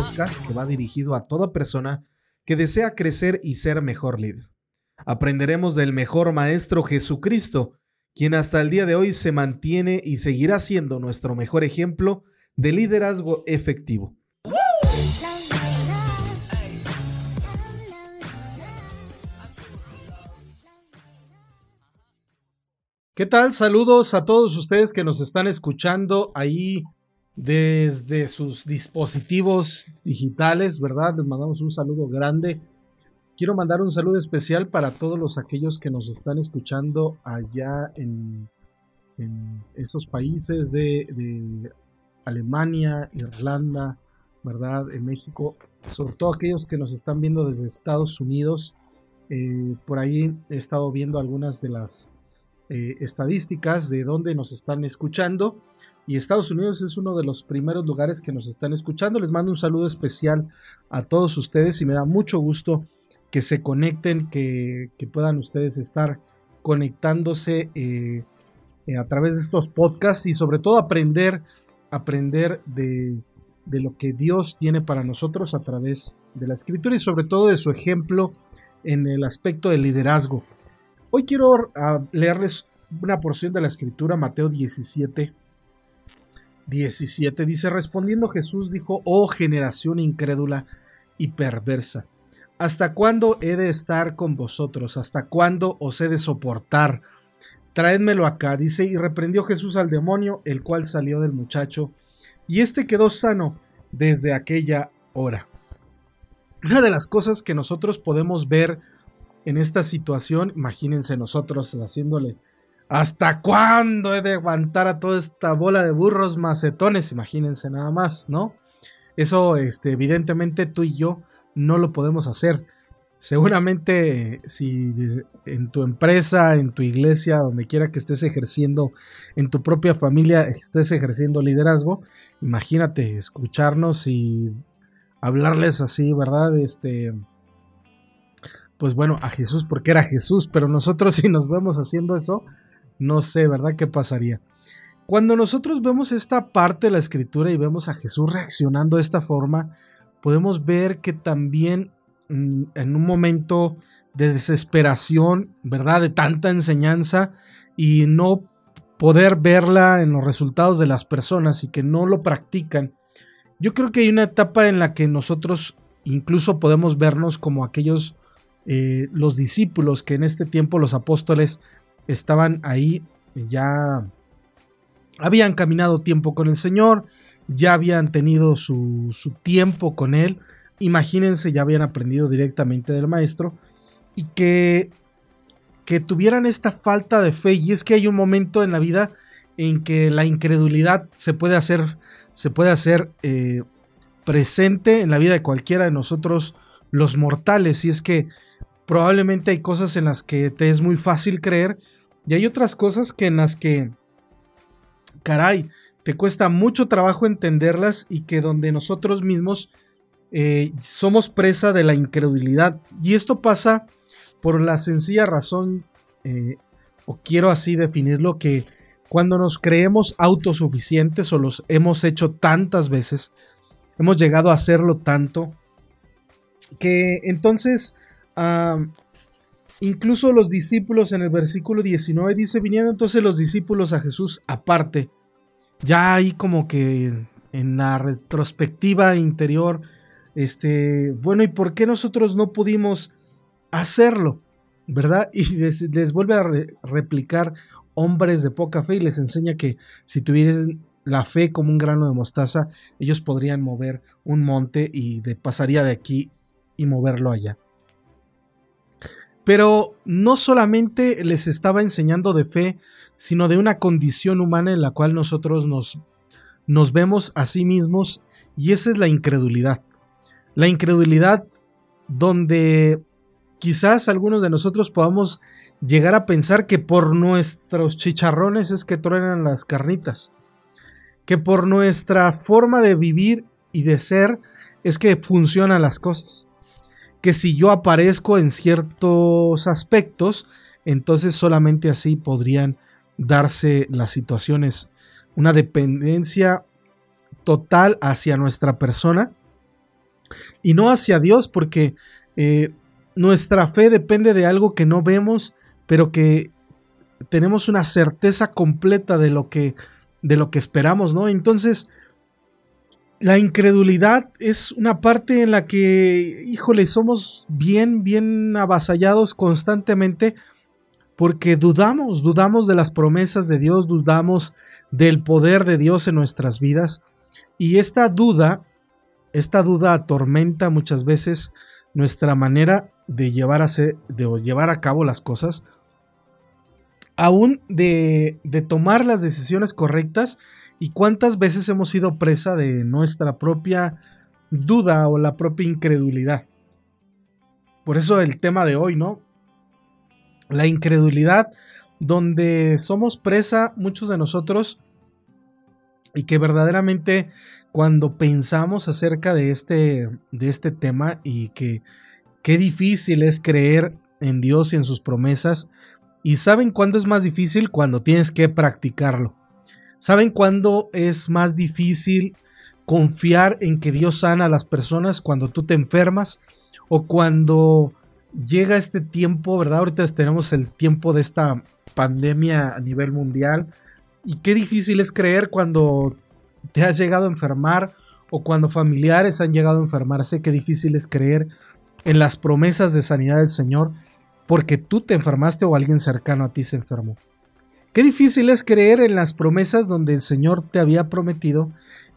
podcast que va dirigido a toda persona que desea crecer y ser mejor líder. Aprenderemos del mejor maestro Jesucristo, quien hasta el día de hoy se mantiene y seguirá siendo nuestro mejor ejemplo de liderazgo efectivo. ¿Qué tal? Saludos a todos ustedes que nos están escuchando ahí desde sus dispositivos digitales, ¿verdad? Les mandamos un saludo grande. Quiero mandar un saludo especial para todos los aquellos que nos están escuchando allá en, esos países de, Alemania, Irlanda, ¿verdad? En México, sobre todo aquellos que nos están viendo desde Estados Unidos. Eh, por ahí he estado viendo algunas de las eh, estadísticas de dónde nos están escuchando. Y Estados Unidos es uno de los primeros lugares que nos están escuchando. Les mando un saludo especial a todos ustedes y me da mucho gusto que se conecten, que, puedan ustedes estar conectándose eh, a través de estos podcasts y sobre todo aprender, aprender de, de lo que Dios tiene para nosotros a través de la escritura y sobre todo de su ejemplo en el aspecto del liderazgo. Hoy quiero ah, leerles una porción de la escritura, Mateo 17. 17 dice, respondiendo Jesús dijo, oh generación incrédula y perversa, ¿hasta cuándo he de estar con vosotros? ¿Hasta cuándo os he de soportar? Traédmelo acá, dice, y reprendió Jesús al demonio, el cual salió del muchacho, y éste quedó sano desde aquella hora. Una de las cosas que nosotros podemos ver en esta situación, imagínense nosotros haciéndole, ¿hasta cuándo he de aguantar a toda esta bola de burros macetones? Imagínense nada más, ¿no? Eso, este, evidentemente tú y yo no lo podemos hacer. Seguramente si en tu empresa, en tu iglesia, donde quiera que estés ejerciendo, en tu propia familia estés ejerciendo liderazgo, imagínate escucharnos y hablarles así, ¿verdad? Este, pues bueno, a Jesús porque era Jesús, pero nosotros si nos vemos haciendo eso, no sé, ¿verdad? ¿Qué pasaría? Cuando nosotros vemos esta parte de la escritura y vemos a Jesús reaccionando de esta forma, podemos ver que también mm, en un momento de desesperación, ¿verdad? De tanta enseñanza y no poder verla en los resultados de las personas y que no lo practican. Yo creo que hay una etapa en la que nosotros incluso podemos vernos como aquellos eh, los discípulos que en este tiempo los apóstoles estaban ahí, ya habían caminado tiempo con el Señor, ya habían tenido su, su tiempo con Él, imagínense, ya habían aprendido directamente del Maestro, y que, que tuvieran esta falta de fe, y es que hay un momento en la vida en que la incredulidad se puede hacer, se puede hacer eh, presente en la vida de cualquiera de nosotros los mortales, y es que probablemente hay cosas en las que te es muy fácil creer y hay otras cosas que en las que, caray, te cuesta mucho trabajo entenderlas y que donde nosotros mismos eh, somos presa de la incredulidad. Y esto pasa por la sencilla razón, eh, o quiero así definirlo, que cuando nos creemos autosuficientes o los hemos hecho tantas veces, hemos llegado a hacerlo tanto, que entonces incluso los discípulos en el versículo 19 dice, viniendo entonces los discípulos a Jesús aparte. Ya ahí como que en la retrospectiva interior, este, bueno, ¿y por qué nosotros no pudimos hacerlo? ¿Verdad? Y les, vuelve a replicar hombres de poca fe y les enseña que si tuviesen la fe como un grano de mostaza, ellos podrían mover un monte y de, pasaría de aquí y moverlo allá. Pero no solamente les estaba enseñando de fe, sino de una condición humana en la cual nosotros nos, nos vemos a sí mismos y esa es la incredulidad. La incredulidad donde quizás algunos de nosotros podamos llegar a pensar que por nuestros chicharrones es que truenan las carnitas, que por nuestra forma de vivir y de ser es que funcionan las cosas que si yo aparezco en ciertos aspectos, entonces solamente así podrían darse las situaciones. Una dependencia total hacia nuestra persona y no hacia Dios, porque eh, nuestra fe depende de algo que no vemos, pero que tenemos una certeza completa de lo que, de lo que esperamos, ¿no? Entonces, la incredulidad es una parte en la que, híjole, somos bien, bien avasallados constantemente porque dudamos, dudamos de las promesas de Dios, dudamos del poder de Dios en nuestras vidas. Y esta duda, esta duda atormenta muchas veces nuestra manera de llevar a, de llevar a cabo las cosas, aún de, de tomar las decisiones correctas y cuántas veces hemos sido presa de nuestra propia duda o la propia incredulidad. Por eso el tema de hoy, ¿no? La incredulidad, donde somos presa muchos de nosotros y que verdaderamente cuando pensamos acerca de este, de este tema y que qué difícil es creer en Dios y en sus promesas, y saben cuándo es más difícil cuando tienes que practicarlo. ¿Saben cuándo es más difícil confiar en que Dios sana a las personas cuando tú te enfermas o cuando llega este tiempo, ¿verdad? Ahorita tenemos el tiempo de esta pandemia a nivel mundial y qué difícil es creer cuando te has llegado a enfermar o cuando familiares han llegado a enfermarse, qué difícil es creer en las promesas de sanidad del Señor porque tú te enfermaste o alguien cercano a ti se enfermó. Qué difícil es creer en las promesas donde el Señor te había prometido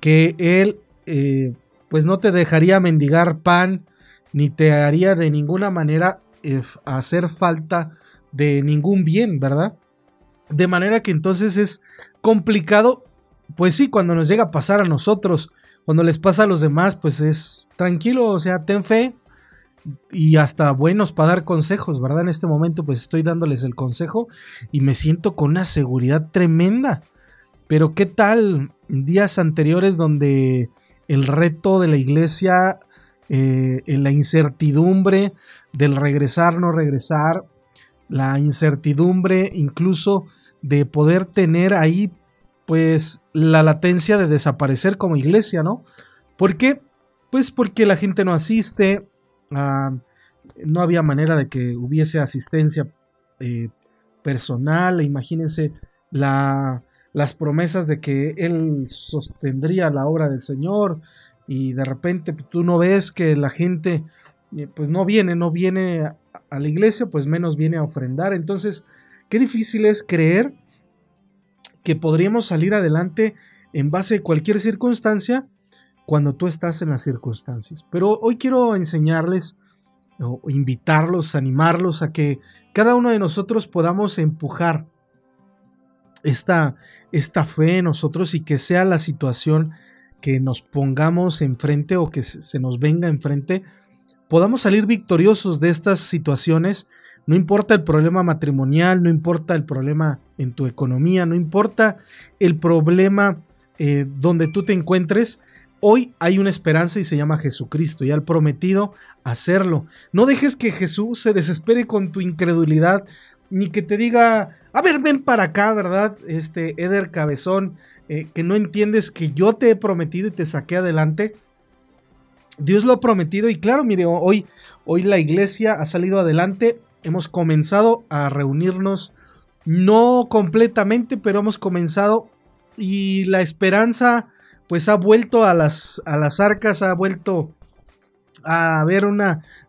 que Él eh, pues no te dejaría mendigar pan ni te haría de ninguna manera eh, hacer falta de ningún bien, ¿verdad? De manera que entonces es complicado, pues sí, cuando nos llega a pasar a nosotros, cuando les pasa a los demás, pues es tranquilo, o sea, ten fe, y hasta buenos para dar consejos, ¿verdad? En este momento pues estoy dándoles el consejo y me siento con una seguridad tremenda. Pero ¿qué tal días anteriores donde el reto de la iglesia, eh, en la incertidumbre del regresar, no regresar, la incertidumbre incluso de poder tener ahí pues la latencia de desaparecer como iglesia, ¿no? ¿Por qué? Pues porque la gente no asiste, Ah, no había manera de que hubiese asistencia eh, personal. Imagínense la, las promesas de que Él sostendría la obra del Señor y de repente pues, tú no ves que la gente eh, pues no viene, no viene a la iglesia, pues menos viene a ofrendar. Entonces, qué difícil es creer que podríamos salir adelante en base a cualquier circunstancia cuando tú estás en las circunstancias. Pero hoy quiero enseñarles o invitarlos, animarlos a que cada uno de nosotros podamos empujar esta, esta fe en nosotros y que sea la situación que nos pongamos enfrente o que se nos venga enfrente, podamos salir victoriosos de estas situaciones. No importa el problema matrimonial, no importa el problema en tu economía, no importa el problema eh, donde tú te encuentres, Hoy hay una esperanza y se llama Jesucristo y al prometido hacerlo. No dejes que Jesús se desespere con tu incredulidad ni que te diga, a ver, ven para acá, ¿verdad? Este Eder Cabezón, eh, que no entiendes que yo te he prometido y te saqué adelante. Dios lo ha prometido y claro, mire, hoy, hoy la iglesia ha salido adelante. Hemos comenzado a reunirnos, no completamente, pero hemos comenzado y la esperanza pues ha vuelto a las, a las arcas, ha vuelto a ver un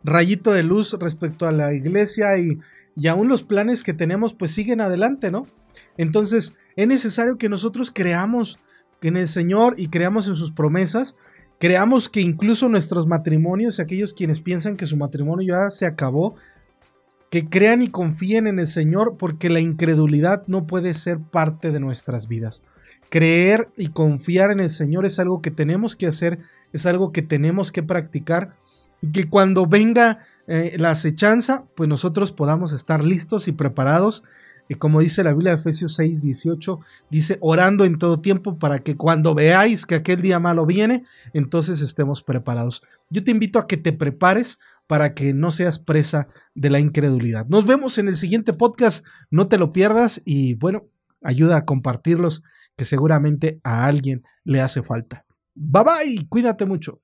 rayito de luz respecto a la iglesia y, y aún los planes que tenemos pues siguen adelante, ¿no? Entonces es necesario que nosotros creamos en el Señor y creamos en sus promesas, creamos que incluso nuestros matrimonios, aquellos quienes piensan que su matrimonio ya se acabó, que crean y confíen en el Señor porque la incredulidad no puede ser parte de nuestras vidas. Creer y confiar en el Señor es algo que tenemos que hacer, es algo que tenemos que practicar y que cuando venga eh, la acechanza, pues nosotros podamos estar listos y preparados. Y como dice la Biblia de Efesios 6, 18, dice, orando en todo tiempo para que cuando veáis que aquel día malo viene, entonces estemos preparados. Yo te invito a que te prepares para que no seas presa de la incredulidad. Nos vemos en el siguiente podcast, no te lo pierdas y bueno, ayuda a compartirlos que seguramente a alguien le hace falta. Bye bye, cuídate mucho.